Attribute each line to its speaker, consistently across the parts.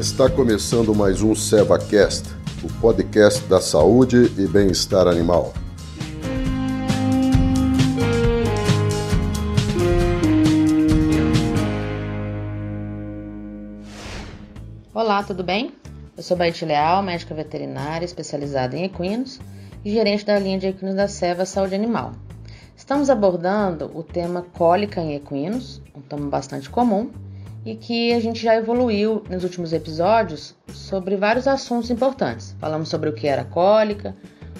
Speaker 1: Está começando mais um SevaCast, o podcast da saúde e bem-estar animal.
Speaker 2: Olá, tudo bem? Eu sou Baite Leal, médica veterinária especializada em equinos e gerente da linha de equinos da Seva Saúde Animal. Estamos abordando o tema cólica em equinos, um tema bastante comum e que a gente já evoluiu nos últimos episódios sobre vários assuntos importantes. Falamos sobre o que era cólica,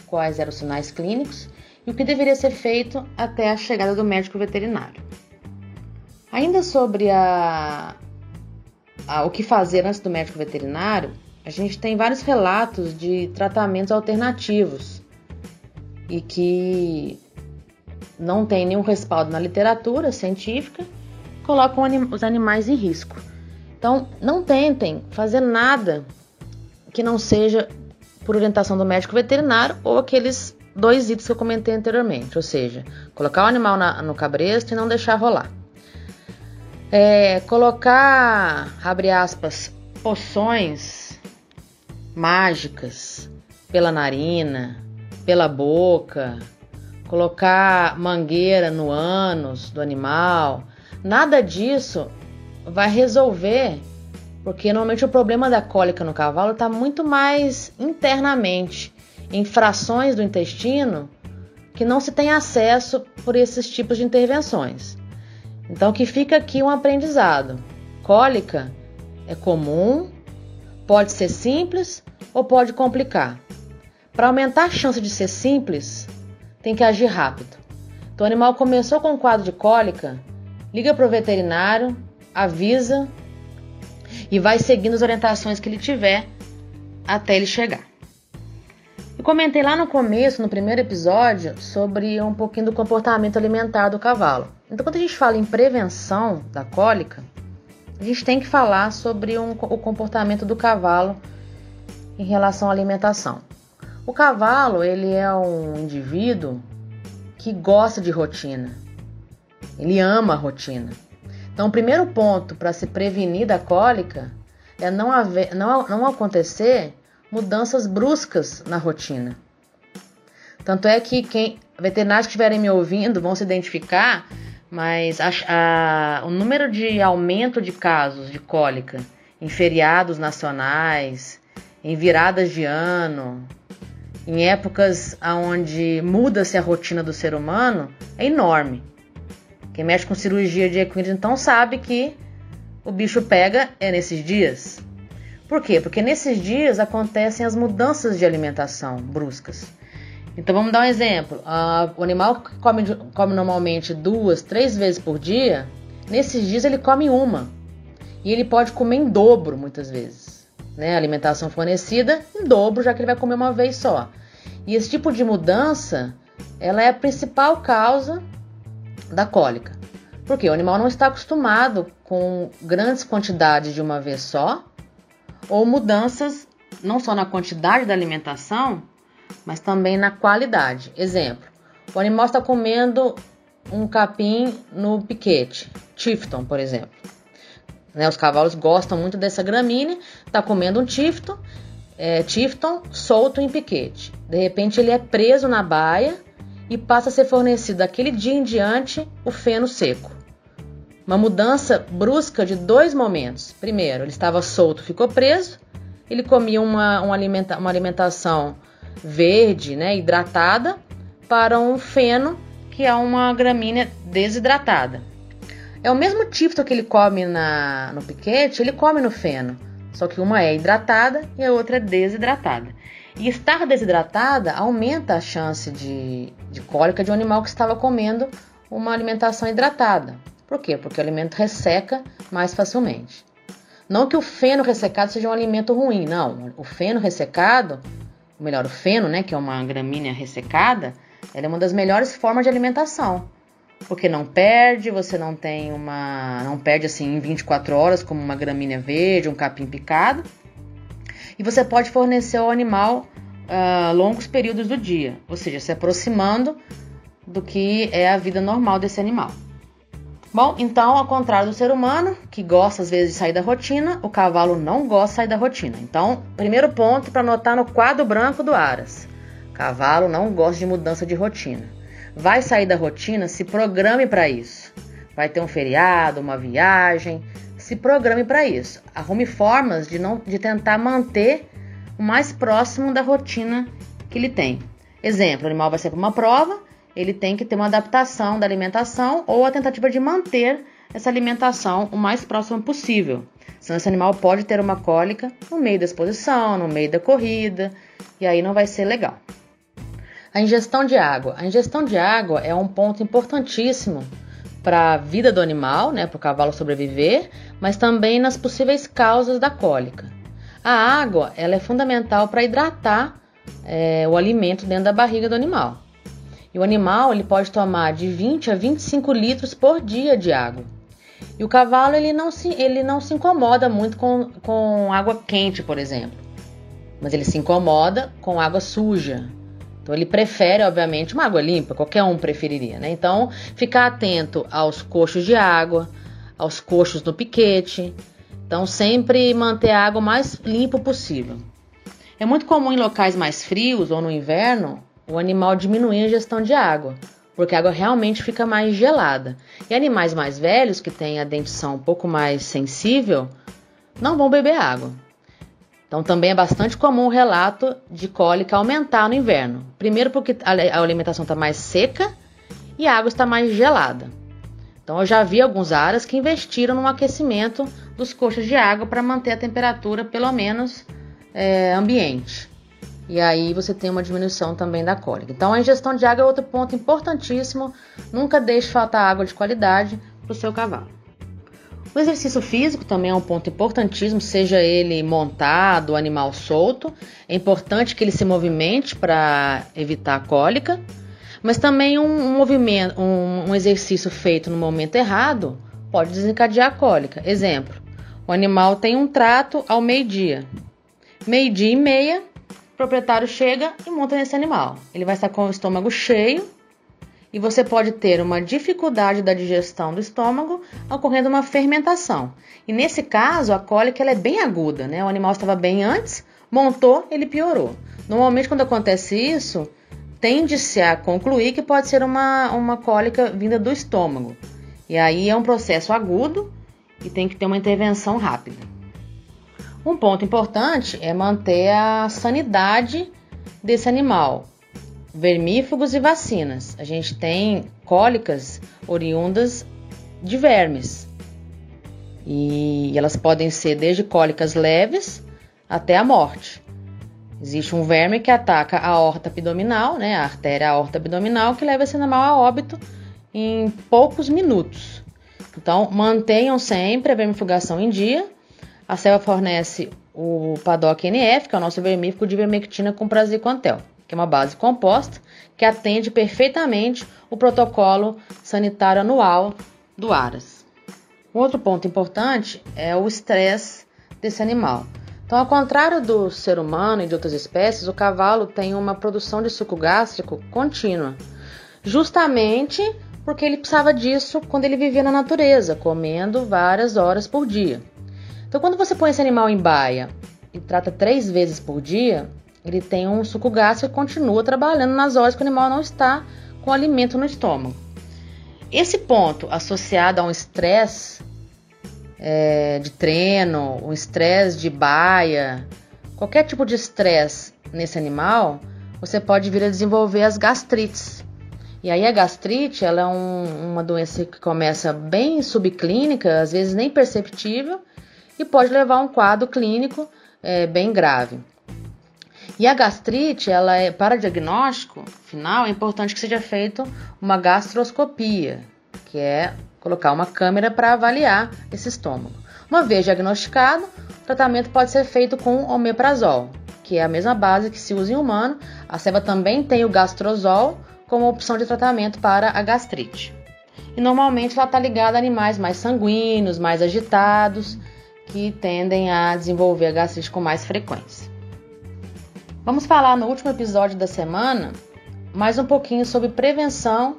Speaker 2: quais eram os sinais clínicos e o que deveria ser feito até a chegada do médico veterinário. Ainda sobre a, a, o que fazer antes do médico veterinário, a gente tem vários relatos de tratamentos alternativos e que não tem nenhum respaldo na literatura científica colocam os animais em risco. Então, não tentem fazer nada que não seja por orientação do médico veterinário ou aqueles dois itens que eu comentei anteriormente, ou seja, colocar o animal na, no cabresto e não deixar rolar. É, colocar, abre aspas, poções mágicas pela narina, pela boca, colocar mangueira no ânus do animal, Nada disso vai resolver, porque normalmente o problema da cólica no cavalo está muito mais internamente, em frações do intestino que não se tem acesso por esses tipos de intervenções. Então, que fica aqui um aprendizado: cólica é comum, pode ser simples ou pode complicar. Para aumentar a chance de ser simples, tem que agir rápido. Então, o animal começou com um quadro de cólica, liga para o veterinário, avisa e vai seguindo as orientações que ele tiver até ele chegar. Eu comentei lá no começo, no primeiro episódio, sobre um pouquinho do comportamento alimentar do cavalo. Então, quando a gente fala em prevenção da cólica, a gente tem que falar sobre um, o comportamento do cavalo em relação à alimentação. O cavalo, ele é um indivíduo que gosta de rotina. Ele ama a rotina. Então, o primeiro ponto para se prevenir da cólica é não, haver, não, não acontecer mudanças bruscas na rotina. Tanto é que quem veterinários que estiverem me ouvindo vão se identificar, mas a, a, o número de aumento de casos de cólica em feriados nacionais, em viradas de ano, em épocas onde muda-se a rotina do ser humano, é enorme. Quem mexe com cirurgia de equino então sabe que o bicho pega é nesses dias. Por quê? Porque nesses dias acontecem as mudanças de alimentação bruscas. Então vamos dar um exemplo. Uh, o animal que come, come normalmente duas, três vezes por dia, nesses dias ele come uma. E ele pode comer em dobro muitas vezes. Né? A alimentação fornecida em dobro, já que ele vai comer uma vez só. E esse tipo de mudança, ela é a principal causa da cólica. Porque o animal não está acostumado com grandes quantidades de uma vez só, ou mudanças não só na quantidade da alimentação, mas também na qualidade. Exemplo: o animal está comendo um capim no piquete, Tifton, por exemplo. Né, os cavalos gostam muito dessa gramínea, está comendo um Tifton, é, Tifton solto em piquete. De repente ele é preso na baia e passa a ser fornecido daquele dia em diante o feno seco. Uma mudança brusca de dois momentos. Primeiro, ele estava solto, ficou preso, ele comia uma, uma, alimenta, uma alimentação verde, né, hidratada, para um feno, que é uma gramínea desidratada. É o mesmo tipo que ele come na, no piquete, ele come no feno, só que uma é hidratada e a outra é desidratada. E estar desidratada aumenta a chance de, de cólica de um animal que estava comendo uma alimentação hidratada. Por quê? Porque o alimento resseca mais facilmente. Não que o feno ressecado seja um alimento ruim, não. O feno ressecado, ou melhor, o feno, né, que é uma gramínea ressecada, ela é uma das melhores formas de alimentação. Porque não perde, você não tem uma. não perde assim em 24 horas, como uma gramínea verde, um capim picado e você pode fornecer ao animal uh, longos períodos do dia, ou seja, se aproximando do que é a vida normal desse animal. Bom, então, ao contrário do ser humano, que gosta às vezes de sair da rotina, o cavalo não gosta de sair da rotina. Então, primeiro ponto para anotar no quadro branco do Aras: cavalo não gosta de mudança de rotina. Vai sair da rotina, se programe para isso. Vai ter um feriado, uma viagem, se programe para isso. Arrume formas de não de tentar manter o mais próximo da rotina que ele tem. Exemplo, o animal vai ser para uma prova, ele tem que ter uma adaptação da alimentação ou a tentativa de manter essa alimentação o mais próximo possível. Senão esse animal pode ter uma cólica no meio da exposição, no meio da corrida, e aí não vai ser legal. A ingestão de água. A ingestão de água é um ponto importantíssimo para a vida do animal, né, para o cavalo sobreviver, mas também nas possíveis causas da cólica. A água ela é fundamental para hidratar é, o alimento dentro da barriga do animal. E o animal ele pode tomar de 20 a 25 litros por dia de água. E o cavalo ele não se, ele não se incomoda muito com, com água quente, por exemplo. Mas ele se incomoda com água suja. Então ele prefere, obviamente, uma água limpa, qualquer um preferiria, né? Então, ficar atento aos coxos de água, aos coxos no piquete. Então, sempre manter a água mais limpa possível. É muito comum em locais mais frios ou no inverno o animal diminuir a ingestão de água, porque a água realmente fica mais gelada. E animais mais velhos, que têm a dentição um pouco mais sensível, não vão beber água. Então também é bastante comum o relato de cólica aumentar no inverno. Primeiro porque a alimentação está mais seca e a água está mais gelada. Então eu já vi alguns aras que investiram no aquecimento dos coxos de água para manter a temperatura pelo menos é, ambiente e aí você tem uma diminuição também da cólica. Então a ingestão de água é outro ponto importantíssimo. Nunca deixe faltar água de qualidade para o seu cavalo. O exercício físico também é um ponto importantíssimo, seja ele montado, animal solto. É importante que ele se movimente para evitar a cólica, mas também um, movimento, um, um exercício feito no momento errado pode desencadear a cólica. Exemplo: o animal tem um trato ao meio-dia. Meio-dia e meia, proprietário chega e monta nesse animal. Ele vai estar com o estômago cheio e você pode ter uma dificuldade da digestão do estômago, ocorrendo uma fermentação. E nesse caso, a cólica ela é bem aguda, né? O animal estava bem antes, montou, ele piorou. Normalmente, quando acontece isso, tende-se a concluir que pode ser uma, uma cólica vinda do estômago. E aí é um processo agudo e tem que ter uma intervenção rápida. Um ponto importante é manter a sanidade desse animal. Vermífugos e vacinas. A gente tem cólicas oriundas de vermes. E elas podem ser desde cólicas leves até a morte. Existe um verme que ataca a aorta abdominal, né, a artéria aorta abdominal, que leva esse animal a óbito em poucos minutos. Então, mantenham sempre a vermifugação em dia a Selva fornece o Paddock NF, que é o nosso vermífugo de vermectina com praziquantel, que é uma base composta que atende perfeitamente o protocolo sanitário anual do Aras. Um outro ponto importante é o estresse desse animal. Então, ao contrário do ser humano e de outras espécies, o cavalo tem uma produção de suco gástrico contínua, justamente porque ele precisava disso quando ele vivia na natureza, comendo várias horas por dia. Então, quando você põe esse animal em baia e trata três vezes por dia, ele tem um suco gástrico e continua trabalhando nas horas que o animal não está com alimento no estômago. Esse ponto, associado a um estresse é, de treino, um estresse de baia, qualquer tipo de estresse nesse animal, você pode vir a desenvolver as gastrites. E aí a gastrite, ela é um, uma doença que começa bem subclínica, às vezes nem perceptível, e pode levar a um quadro clínico é, bem grave. E a gastrite, ela é para diagnóstico final, é importante que seja feita uma gastroscopia, que é colocar uma câmera para avaliar esse estômago. Uma vez diagnosticado, o tratamento pode ser feito com omeprazol, que é a mesma base que se usa em humano. A ceva também tem o gastrozol como opção de tratamento para a gastrite. E normalmente ela está ligada a animais mais sanguíneos, mais agitados, que tendem a desenvolver a gastrite com mais frequência. Vamos falar no último episódio da semana mais um pouquinho sobre prevenção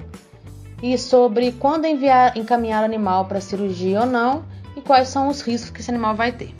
Speaker 2: e sobre quando enviar, encaminhar o animal para cirurgia ou não e quais são os riscos que esse animal vai ter.